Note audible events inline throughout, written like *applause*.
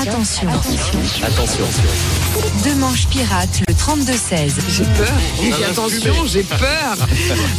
Attention. Attention. Deux manches pirates, le 32-16. J'ai peur. Oui, attention, j'ai peur. *laughs*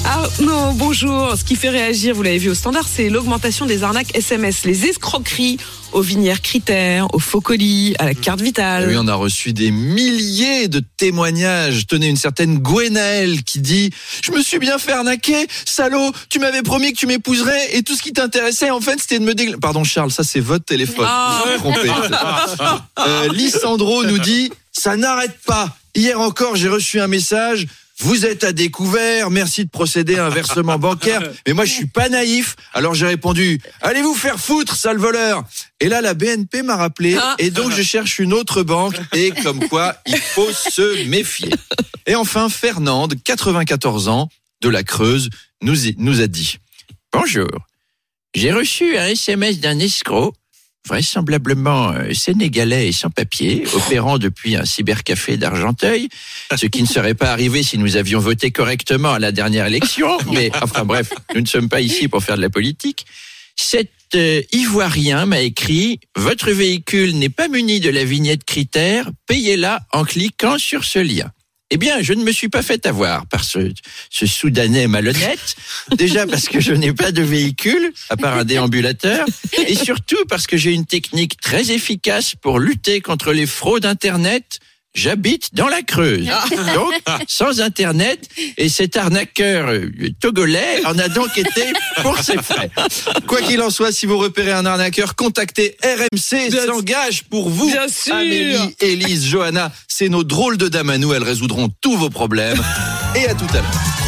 Ah non, bonjour. Ce qui fait réagir, vous l'avez vu au standard, c'est l'augmentation des arnaques SMS, les escroqueries aux vinières critères, aux faux colis, à la carte vitale. Oui, on a reçu des milliers de témoignages. Tenez une certaine Gwenaëlle qui dit Je me suis bien fait arnaquer, salaud, tu m'avais promis que tu m'épouserais et tout ce qui t'intéressait en fait c'était de me dégl... Pardon Charles, ça c'est votre téléphone. Ah. Vous vous trompez. *laughs* *laughs* Euh, Lissandro nous dit Ça n'arrête pas. Hier encore, j'ai reçu un message. Vous êtes à découvert, merci de procéder à un versement *laughs* bancaire. Mais moi, je suis pas naïf. Alors j'ai répondu, allez vous faire foutre, sale voleur? Et là, la BNP m'a rappelé. Ah. Et donc, je cherche une autre banque. Et comme quoi, il faut se méfier. Et enfin, Fernande, 94 ans, de la Creuse, nous, nous a dit, bonjour. J'ai reçu un SMS d'un escroc vraisemblablement euh, sénégalais et sans papier, *laughs* opérant depuis un cybercafé d'Argenteuil, ce qui ne serait pas arrivé si nous avions voté correctement à la dernière élection. *laughs* Mais enfin bref, nous ne sommes pas ici pour faire de la politique. Cet euh, Ivoirien m'a écrit Votre véhicule n'est pas muni de la vignette critère, payez-la en cliquant sur ce lien. Eh bien, je ne me suis pas fait avoir par ce, ce Soudanais malhonnête. Déjà parce que je n'ai pas de véhicule, à part un déambulateur, et surtout parce que j'ai une technique très efficace pour lutter contre les fraudes Internet. J'habite dans la Creuse. Donc, sans Internet, et cet arnaqueur togolais en a donc été pour ses frais. Quoi qu'il en soit, si vous repérez un arnaqueur, contactez RMC, s'engage pour vous. Bien sûr. Amélie, Élise, Johanna, c'est nos drôles de dames à nous, elles résoudront tous vos problèmes. Et à tout à l'heure.